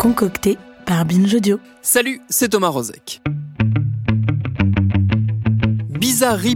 Concocté par Binge. Salut, c'est Thomas Rozek.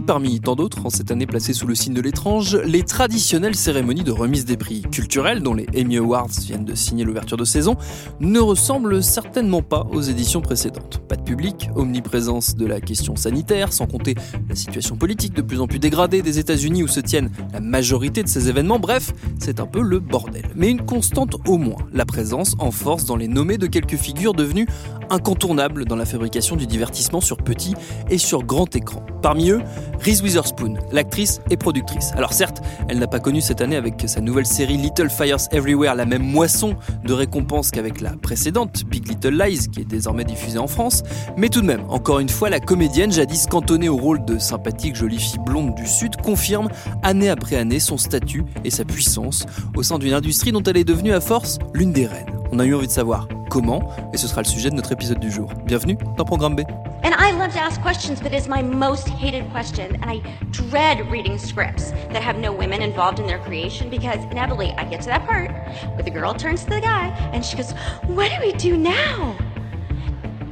Parmi tant d'autres, en cette année placée sous le signe de l'étrange, les traditionnelles cérémonies de remise des prix culturels, dont les Emmy Awards viennent de signer l'ouverture de saison, ne ressemblent certainement pas aux éditions précédentes. Pas de public, omniprésence de la question sanitaire, sans compter la situation politique de plus en plus dégradée des États-Unis où se tiennent la majorité de ces événements, bref, c'est un peu le bordel. Mais une constante au moins, la présence en force dans les nommés de quelques figures devenues incontournables dans la fabrication du divertissement sur petit et sur grand écran. Parmi eux, Reese Witherspoon, l'actrice et productrice. Alors certes, elle n'a pas connu cette année avec sa nouvelle série Little Fires Everywhere la même moisson de récompenses qu'avec la précédente, Big Little Lies, qui est désormais diffusée en France, mais tout de même, encore une fois, la comédienne, jadis cantonnée au rôle de sympathique jolie fille blonde du Sud, confirme année après année son statut et sa puissance au sein d'une industrie dont elle est devenue à force l'une des reines. On a eu envie de savoir comment, et ce sera le sujet de notre épisode du jour. Bienvenue dans Programme B. And I love to ask questions, but it's my most hated question. And I dread reading scripts that have no women involved in their creation because inevitably I get to that part where the girl turns to the guy and she goes, What do we do now?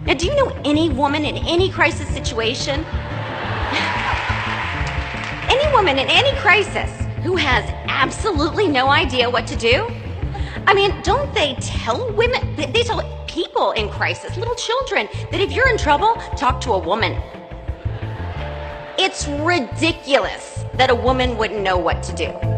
Now, do you know any woman in any crisis situation? any woman in any crisis who has absolutely no idea what to do? I mean, don't they tell women, they tell people in crisis, little children, that if you're in trouble, talk to a woman. It's ridiculous that a woman wouldn't know what to do.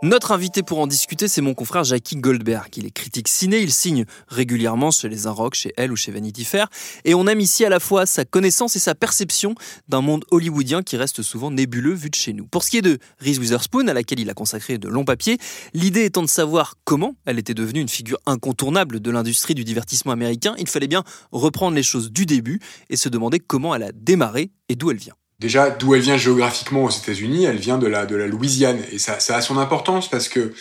Notre invité pour en discuter, c'est mon confrère Jackie Goldberg. Il est critique ciné, il signe régulièrement chez Les Inrocks, chez Elle ou chez Vanity Fair. Et on aime ici à la fois sa connaissance et sa perception d'un monde hollywoodien qui reste souvent nébuleux vu de chez nous. Pour ce qui est de Reese Witherspoon, à laquelle il a consacré de longs papiers, l'idée étant de savoir comment elle était devenue une figure incontournable de l'industrie du divertissement américain, il fallait bien reprendre les choses du début et se demander comment elle a démarré et d'où elle vient. Déjà, d'où elle vient géographiquement aux États-Unis, elle vient de la, de la Louisiane. Et ça, a son importance parce que,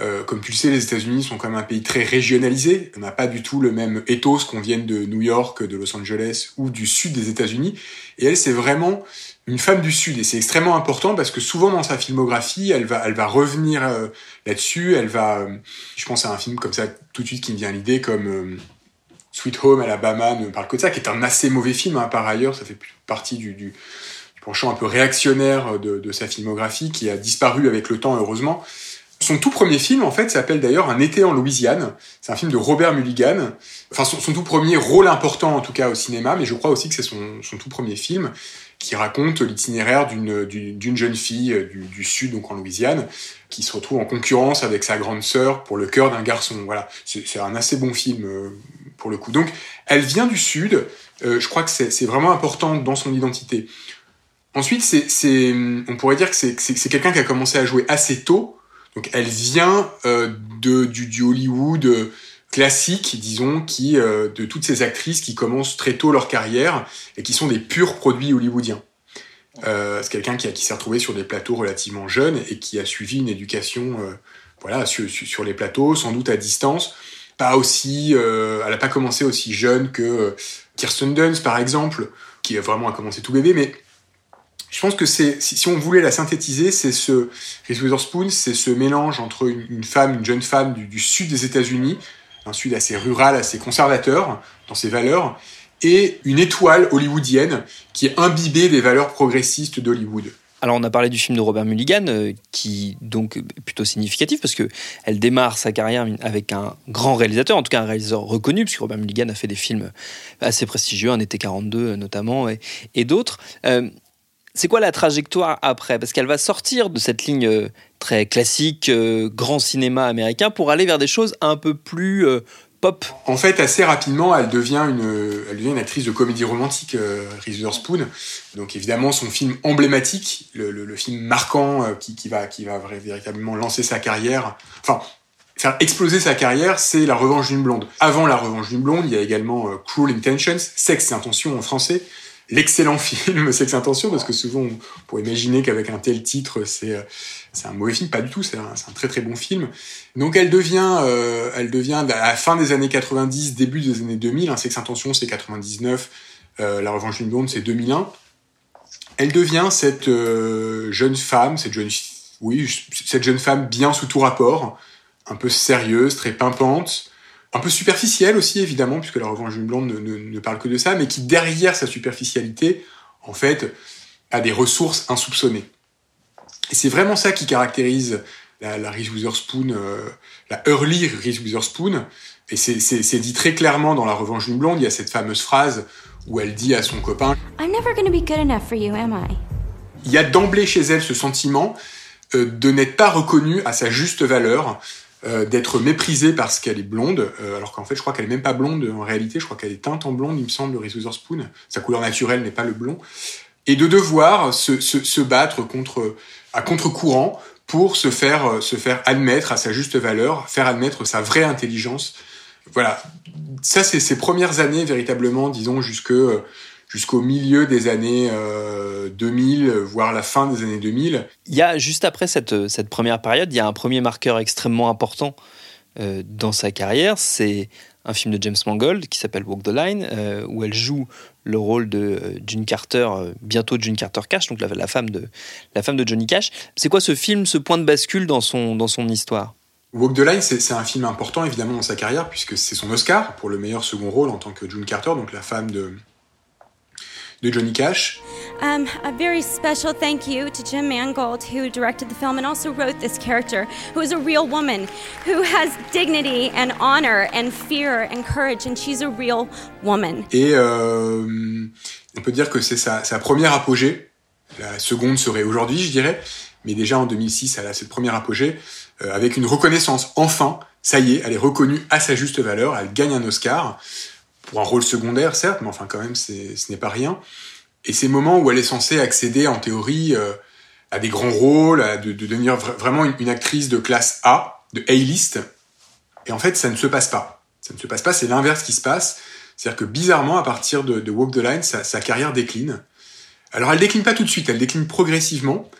euh, comme tu le sais, les États-Unis sont quand même un pays très régionalisé. On n'a pas du tout le même ethos qu'on vienne de New York, de Los Angeles ou du sud des États-Unis. Et elle, c'est vraiment une femme du sud. Et c'est extrêmement important parce que souvent dans sa filmographie, elle va, elle va revenir euh, là-dessus. Elle va, euh, je pense à un film comme ça tout de suite qui me vient à l'idée, comme Sweet Home Alabama ne parle que de ça, qui est un assez mauvais film hein, par ailleurs. Ça fait partie du penchant un peu réactionnaire de, sa filmographie, qui a disparu avec le temps, heureusement. Son tout premier film, en fait, s'appelle d'ailleurs Un été en Louisiane. C'est un film de Robert Mulligan. Enfin, son, tout premier rôle important, en tout cas, au cinéma, mais je crois aussi que c'est son, tout premier film qui raconte l'itinéraire d'une jeune fille du, du, Sud, donc en Louisiane, qui se retrouve en concurrence avec sa grande sœur pour le cœur d'un garçon. Voilà, c'est un assez bon film euh, pour le coup. Donc, elle vient du Sud. Euh, je crois que c'est vraiment important dans son identité. Ensuite, c'est, on pourrait dire que c'est, quelqu'un qui a commencé à jouer assez tôt. Donc, elle vient euh, de, du, du, Hollywood euh, classique, disons, qui euh, de toutes ces actrices qui commencent très tôt leur carrière et qui sont des purs produits hollywoodiens. Euh, c'est quelqu'un qui, qui s'est retrouvé sur des plateaux relativement jeunes et qui a suivi une éducation, euh, voilà, sur, sur, les plateaux, sans doute à distance. Pas aussi, elle n'a pas commencé aussi jeune que Kirsten Dunst, par exemple, qui a vraiment commencé tout bébé, mais je pense que c'est, si, on voulait la synthétiser, c'est ce, Reese Witherspoon, c'est ce mélange entre une, femme, une jeune femme du, sud des États-Unis, un sud assez rural, assez conservateur dans ses valeurs, et une étoile hollywoodienne qui est imbibée des valeurs progressistes d'Hollywood. Alors on a parlé du film de Robert Mulligan, euh, qui donc est plutôt significatif parce que elle démarre sa carrière avec un grand réalisateur, en tout cas un réalisateur reconnu, puisque Robert Mulligan a fait des films assez prestigieux, un été 42 notamment, et, et d'autres. Euh, c'est quoi la trajectoire après? Parce qu'elle va sortir de cette ligne euh, très classique, euh, grand cinéma américain, pour aller vers des choses un peu plus euh, pop. En fait, assez rapidement, elle devient une, elle devient une actrice de comédie romantique, euh, Reese Witherspoon. Donc évidemment, son film emblématique, le, film marquant qui, qui, va, qui va véritablement lancer sa carrière, enfin faire exploser sa carrière, c'est La Revanche d'une blonde. Avant La Revanche d'une blonde, il y a également Cruel Intentions, Sexe et Intention en français, l'excellent film Sex Intention, parce que souvent on pourrait imaginer qu'avec un tel titre, c'est euh, un mauvais film, pas du tout, c'est un, très très bon film. Donc elle devient, euh, elle devient à la fin des années 90, début des années 2000, hein, Sex Intention c'est 99, euh, La Revanche d'une blonde c'est 2001. Elle devient cette jeune femme, cette jeune, oui, cette jeune femme bien sous tout rapport, un peu sérieuse, très pimpante, un peu superficielle aussi évidemment, puisque la revanche d'une blonde ne, ne, ne, parle que de ça, mais qui derrière sa superficialité, en fait, a des ressources insoupçonnées. Et c'est vraiment ça qui caractérise la, la Reese Witherspoon, euh, la early Reese Witherspoon. Et c'est dit très clairement dans La Revanche d'une blonde. Il y a cette fameuse phrase où elle dit à son copain I'm never gonna be good enough for you, am I? Il y a d'emblée chez elle ce sentiment euh, de n'être pas reconnue à sa juste valeur, euh, d'être méprisée parce qu'elle est blonde, euh, alors qu'en fait je crois qu'elle est même pas blonde en réalité, je crois qu'elle est teinte en blonde, il me semble, Reese Witherspoon. Sa couleur naturelle n'est pas le blond. Et de devoir se, se, se battre contre, à contre-courant pour se faire, se faire admettre à sa juste valeur, faire admettre sa vraie intelligence. Voilà, ça c'est ses premières années véritablement, disons, jusque jusqu'au milieu des années euh, 2000, voire la fin des années 2000. Il y a juste après cette, cette première période, il y a un premier marqueur extrêmement important euh, dans sa carrière, c'est un film de James Mangold qui s'appelle Walk the Line, euh, où elle joue le rôle de euh, June Carter, euh, bientôt June Carter Cash, donc la, la, femme de, la femme de Johnny Cash. C'est quoi ce film, ce point de bascule dans son, dans son histoire? Walk the Line, c'est un film important évidemment dans sa carrière, puisque c'est son Oscar pour le meilleur second rôle en tant que June Carter, donc la femme de, de Johnny Cash. Um, a very special thank you to Jim Mangold, who directed the film and also wrote this character, who is a real woman, who has dignity and honor and fear and courage, and she's a real woman. Et euh, on peut dire que c'est sa, sa, première apogée. La seconde serait aujourd'hui, je dirais, mais déjà en 2006, elle a cette première apogée euh, avec une reconnaissance. Enfin, ça y est, elle est reconnue à sa juste valeur. Elle gagne un Oscar pour un rôle secondaire, certes, mais enfin quand même, ce n'est pas rien. Et ces moments où elle est censée accéder, en théorie, euh, à des grands rôles, à de, de devenir vra vraiment une, actrice de classe A, de A-list, et en fait, ça ne se passe pas. Ça ne se passe pas, c'est l'inverse qui se passe. C'est-à-dire que bizarrement, à partir de, Walk the Line, sa, sa, carrière décline. Alors, elle décline pas tout de suite, elle décline progressivement,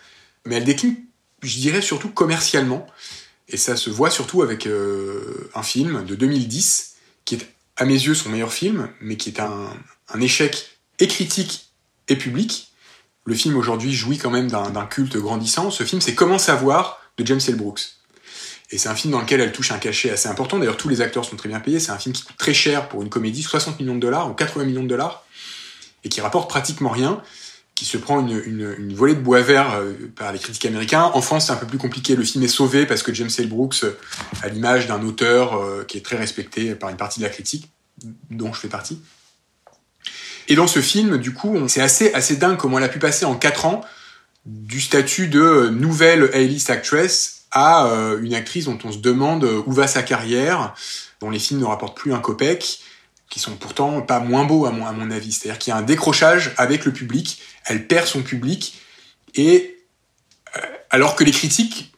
mais elle décline, je dirais, surtout commercialement. Et ça se voit surtout avec euh, un film de 2010 qui est à mes yeux, son meilleur film, mais qui est un, échec et critique et public. Le film aujourd'hui jouit quand même d'un culte grandissant. Ce film, c'est Comment savoir de James L. Brooks. Et c'est un film dans lequel elle touche un cachet assez important. D'ailleurs, tous les acteurs sont très bien payés. C'est un film qui coûte très cher pour une comédie, 60 millions de dollars ou 80 millions de dollars, et qui rapporte pratiquement rien, qui se prend une, une, une volée de bois vert euh, par les critiques américains. En France, c'est un peu plus compliqué. Le film est sauvé parce que James L. Brooks, euh, à l'image d'un auteur euh, qui est très respecté par une partie de la critique, dont je fais partie. Et dans ce film, du coup, c'est assez, assez dingue comment elle a pu passer en 4 ans du statut de nouvelle A-list actress à une actrice dont on se demande où va sa carrière, dont les films ne rapportent plus un copec, qui sont pourtant pas moins beaux à mon, à mon avis. C'est-à-dire qu'il y a un décrochage avec le public, elle perd son public, et euh, alors que les critiques,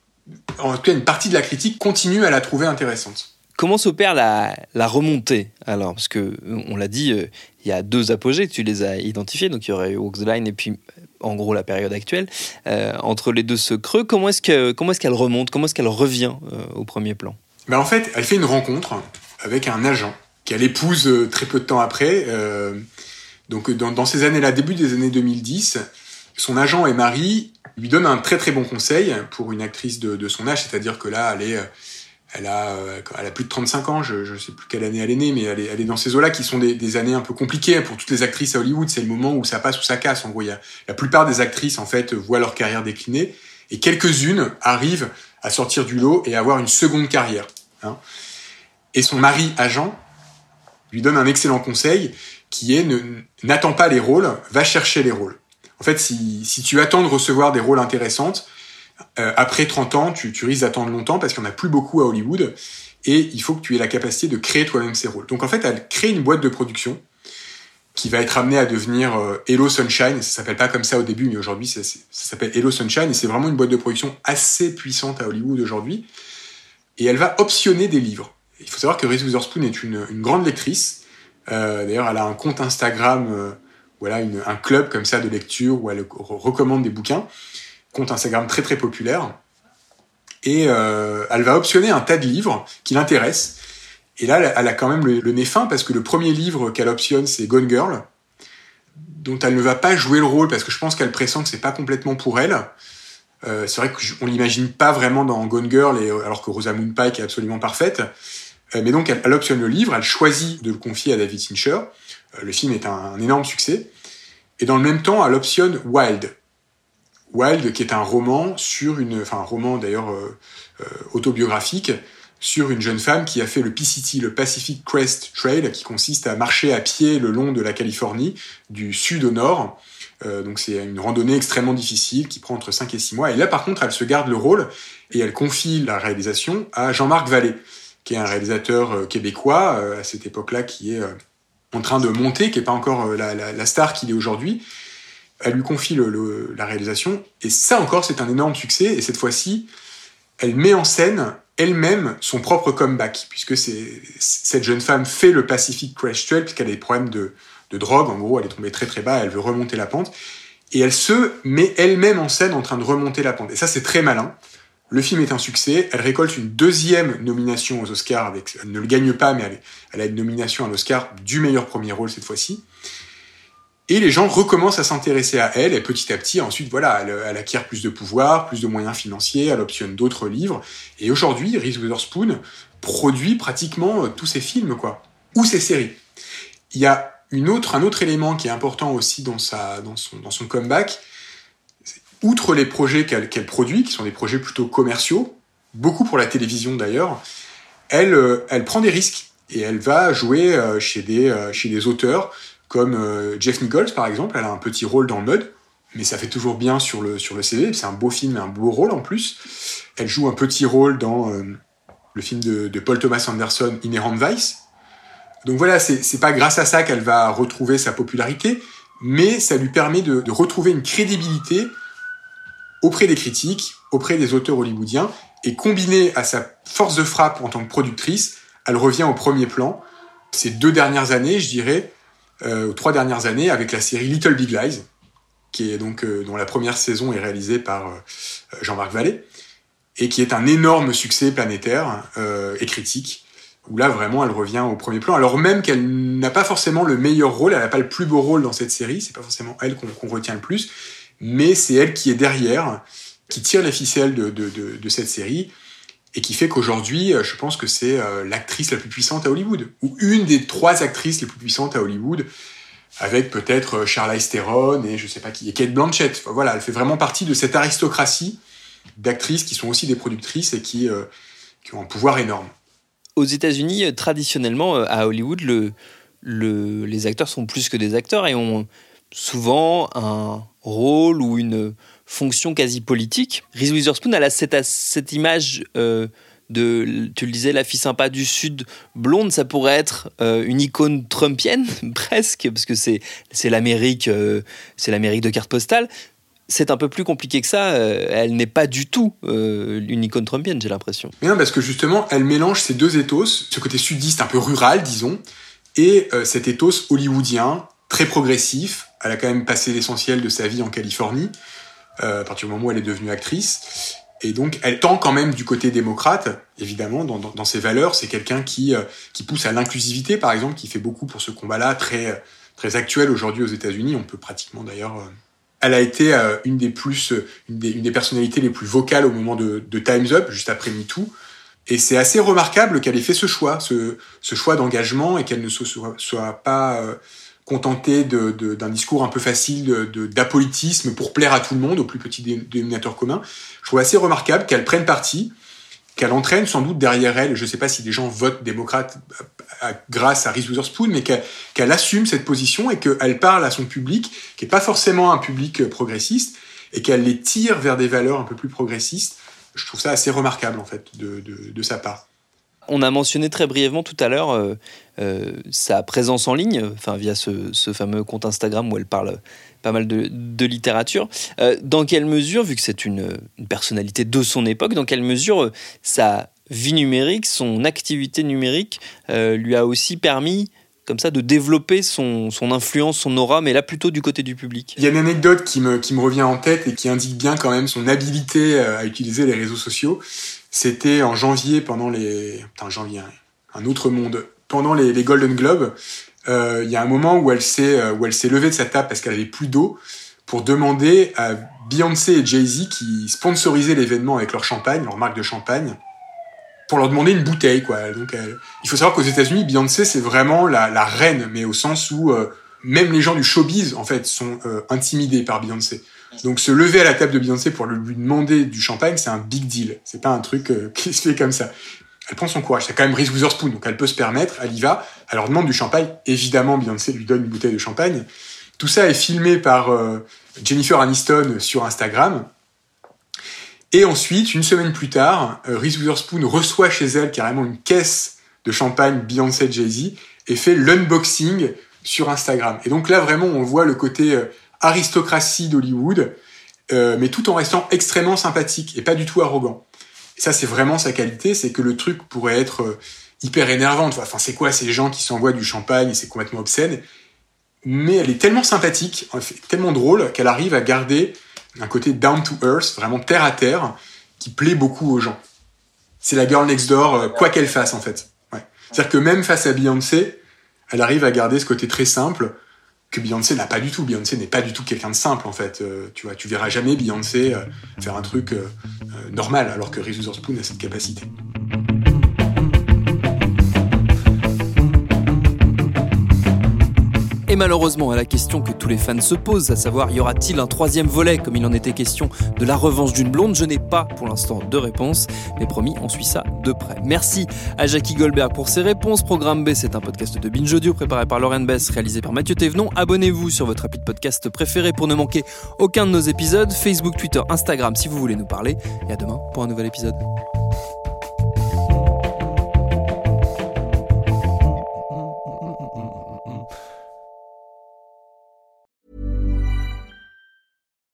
en tout cas une partie de la critique, continue à la trouver intéressante. Comment s'opère la, la, remontée alors? Parce que on l'a dit, euh, il y a deux apogées, tu les as identifiés, donc il y aurait eu Walk the Line et puis en gros la période actuelle. Euh, entre les deux ce creux, comment est-ce que comment est-ce qu'elle remonte? Comment est-ce qu'elle revient au premier plan? Ben En fait, elle fait une rencontre avec un agent qu'elle épouse euh, très peu de temps après. Euh, donc dans, ces années-là, début des années 2010, son agent et Marie lui donne un très très bon conseil pour une actrice de, son âge, c'est-à-dire que là, elle est elle a, elle a plus de 35 ans, je ne sais plus quelle année elle est née, mais elle est, dans ces eaux-là qui sont des, années un peu compliquées pour toutes les actrices à Hollywood. C'est le moment où ça passe ou ça casse. En gros, a, la plupart des actrices en fait voient leur carrière décliner et quelques-unes arrivent à sortir du lot et à avoir une seconde carrière. Hein. Et son mari agent lui donne un excellent conseil qui est n'attends pas les rôles, va chercher les rôles. En fait, si, si tu attends de recevoir des rôles intéressantes, euh, après 30 ans, tu, tu risques d'attendre longtemps parce qu'il n'y en a plus beaucoup à Hollywood. et il faut que tu aies la capacité de créer toi-même ces rôles. Donc en fait, elle crée une boîte de production qui va être amenée à devenir euh, Hello Sunshine. Ça s'appelle pas comme ça au début, mais aujourd'hui ça, ça s'appelle Hello Sunshine et c'est vraiment une boîte de production assez puissante à Hollywood aujourd'hui. Et elle va optionner des livres. Il faut savoir que Reese Witherspoon est une, grande lectrice. Euh, D'ailleurs, elle a un compte Instagram, euh, voilà, un club comme ça de lecture où elle recommande des bouquins. Compte Instagram très très populaire. Et euh, elle va optionner un tas de livres qui l'intéressent. Et là, elle a quand même le, le, nez fin parce que le premier livre qu'elle optionne, c'est Gone Girl, dont elle ne va pas jouer le rôle parce que je pense qu'elle pressent que c'est pas complètement pour elle. C'est vrai qu'on l'imagine pas vraiment dans Gone Girl, alors que Rosamund Pike est absolument parfaite. Euh, mais donc, elle, optionne le livre, elle choisit de le confier à David Fincher. Euh, le film est un, un, énorme succès. Et dans le même temps, elle optionne Wild. Wild, qui est un roman sur une, enfin un roman d'ailleurs euh, euh, autobiographique sur une jeune femme qui a fait le PCT, le Pacific Crest Trail, qui consiste à marcher à pied le long de la Californie, du sud au nord. Euh, donc c'est une randonnée extrêmement difficile qui prend entre 5 et 6 mois. Et là, par contre, elle se garde le rôle et elle confie la réalisation à Jean-Marc Vallée, qui est un réalisateur euh, québécois euh, à cette époque-là qui est en train de monter, qui n'est pas encore la, star qu'il est aujourd'hui. Elle lui confie la réalisation et ça encore, c'est un énorme succès. Et cette fois-ci, elle met en scène elle-même son propre comeback, puisque cette jeune femme fait le Pacific Crash Trail puisqu'elle a des problèmes de, de drogue. En gros, elle est tombée très très bas, elle veut remonter la pente. Et elle se met elle-même en scène en train de remonter la pente. Et ça, c'est très malin. Le film est un succès. Elle récolte une deuxième nomination aux Oscars. Avec, elle ne le gagne pas, mais elle, a une nomination à l'Oscar du meilleur premier rôle cette fois-ci. Et les gens recommencent à s'intéresser à elle. Et petit à petit, ensuite, voilà, elle, elle, acquiert plus de pouvoir, plus de moyens financiers. Elle optionne d'autres livres. Et aujourd'hui, Reese Witherspoon produit pratiquement euh, tous ses films, quoi, ou ses séries. Il y a une autre, un autre élément qui est important aussi dans, sa, dans, son, dans son comeback, outre les projets qu'elle qu produit, qui sont des projets plutôt commerciaux, beaucoup pour la télévision d'ailleurs, elle, euh, prend des risques et elle va jouer euh, chez, des, euh, chez des auteurs comme Jeff Nichols par exemple. Elle a un petit rôle dans Mud, mais ça fait toujours bien sur le, CV. C'est un beau film, un beau rôle en plus. Elle joue un petit rôle dans le film de, Paul Thomas Anderson, Inherent Vice, donc voilà, c'est pas grâce à ça qu'elle va retrouver sa popularité, mais ça lui permet de, retrouver une crédibilité auprès des critiques, auprès des auteurs hollywoodiens, et combiné à sa force de frappe en tant que productrice, elle revient au premier plan. Ces deux dernières années, je dirais, euh, trois dernières années, avec la série Little Big Lies, qui est donc euh, dont la première saison est réalisée par euh, Jean-Marc Vallée, et qui est un énorme succès planétaire euh, et critique où là vraiment elle revient au premier plan, alors même qu'elle n'a pas forcément le meilleur rôle, elle n'a pas le plus beau rôle dans cette série, c'est pas forcément elle qu'on qu retient le plus, mais c'est elle qui est derrière, qui tire les ficelles de, de, cette série, et qui fait qu'aujourd'hui, je pense que c'est euh, l'actrice la plus puissante à Hollywood, ou une des trois actrices les plus puissantes à Hollywood, avec peut-être Charlize Theron et je sais pas qui, et Kate Blanchett. Voilà, elle fait vraiment partie de cette aristocratie d'actrices qui sont aussi des productrices et qui, euh, ont un pouvoir énorme aux États-Unis, traditionnellement, à Hollywood, le, le, les acteurs sont plus que des acteurs et ont souvent un rôle ou une fonction quasi politique. Reese Witherspoon, elle a cette, image euh, de, tu le disais, la fille sympa du Sud, blonde, ça pourrait être euh, une icône trumpienne, presque, parce que c'est l'Amérique euh, c'est l'Amérique de carte postale c'est un peu plus compliqué que ça. Elle n'est pas du tout une icône trumpienne, j'ai l'impression. Mais non, parce que justement, elle mélange ces deux ethos, ce côté sudiste un peu rural, disons, et cet ethos hollywoodien, très progressif. Elle a quand même passé l'essentiel de sa vie en Californie, euh, à partir du moment où elle est devenue actrice. Et donc, elle tend quand même du côté démocrate, évidemment, dans, dans, dans ses valeurs. C'est quelqu'un qui, euh, qui pousse à l'inclusivité, par exemple, qui fait beaucoup pour ce combat-là, très, très actuel aujourd'hui aux États-Unis. On peut pratiquement d'ailleurs elle a été euh, une des plus, une des, une des, personnalités les plus vocales au moment de, de Times Up, juste après MeToo. Et c'est assez remarquable qu'elle ait fait ce choix, ce, ce choix d'engagement, et qu'elle ne soit, soit pas contentée d'un discours un peu facile d'apolitisme pour plaire à tout le monde, au plus petit dénominateur commun. Je trouve assez remarquable qu'elle prenne parti, qu'elle entraîne sans doute derrière elle, je ne sais pas si des gens votent démocrate euh, grâce à Reese Witherspoon, mais qu'elle qu assume cette position et qu'elle parle à son public, qui n'est pas forcément un public euh, progressiste, et qu'elle les tire vers des valeurs un peu plus progressistes. Je trouve ça assez remarquable, en fait, de, de, de sa part. On a mentionné très brièvement tout à l'heure euh, euh, sa présence en ligne, via ce, fameux compte Instagram où elle parle pas mal de, littérature. Euh, dans quelle mesure, vu que c'est une, personnalité de son époque, dans quelle mesure sa vie numérique, son activité numérique lui a aussi permis comme ça de développer son, influence, son aura, mais là plutôt du côté du public. Il y a une anecdote qui me, qui me revient en tête et qui indique bien quand même son habileté à utiliser les réseaux sociaux. C'était en janvier pendant les... Putain, janvier, un autre monde. Pendant les, les Golden Globes, euh, il y a un moment où elle s'est euh, où elle s'est levée de sa table parce qu'elle avait plus d'eau pour demander à Beyoncé et Jay-Z qui sponsorisaient l'événement avec leur champagne, leur marque de champagne, pour leur demander une bouteille quoi. Donc il faut savoir qu'aux États-Unis, Beyoncé c'est vraiment la, la, reine, mais au sens où euh, même les gens du showbiz en fait sont euh, intimidés par Beyoncé. Donc se lever à la table de Beyoncé pour lui demander du champagne, c'est un big deal. C'est pas un truc euh, qui se fait comme ça. Elle prend son courage. C'est quand même Reese Witherspoon, donc elle peut se permettre. Elle y va. Elle leur demande du champagne. Évidemment, Beyoncé lui donne une bouteille de champagne. Tout ça est filmé par euh, Jennifer Aniston sur Instagram. Et ensuite, une semaine plus tard, euh, Reese Witherspoon reçoit chez elle carrément une caisse de champagne Beyoncé Jay-Z et fait l'unboxing sur Instagram. Et donc là, vraiment, on voit le côté aristocratie d'Hollywood, euh, mais tout en restant extrêmement sympathique et pas du tout arrogant. Et ça, c'est vraiment sa qualité, c'est que le truc pourrait être euh, hyper énervant. Enfin, c'est quoi ces gens qui s'envoient du champagne et c'est complètement obscène? Mais elle est tellement sympathique, tellement drôle qu'elle arrive à garder un côté down to earth, vraiment terre à terre, qui plaît beaucoup aux gens. C'est la girl next door, euh, quoi qu'elle fasse en fait. C'est-à-dire que même face à Beyoncé, elle arrive à garder ce côté très simple, que Beyoncé n'a pas du tout. Beyoncé n'est pas du tout quelqu'un de simple en fait. Euh, tu vois, tu verras jamais Beyoncé euh, faire un truc normal, alors que Reese Witherspoon a cette capacité. Malheureusement, à la question que tous les fans se posent, à savoir y aura-t-il un troisième volet, comme il en était question, de la revanche d'une blonde, je n'ai pas pour l'instant de réponse, mais promis, on suit ça de près. Merci à Jackie Goldberg pour ses réponses. Programme B, c'est un podcast de Binge Audio préparé par Lauren Bess, réalisé par Mathieu Thévenon. Abonnez-vous sur votre appli de podcast préféré pour ne manquer aucun de nos épisodes. Facebook, Twitter, Instagram si vous voulez nous parler. Et à demain pour un nouvel épisode.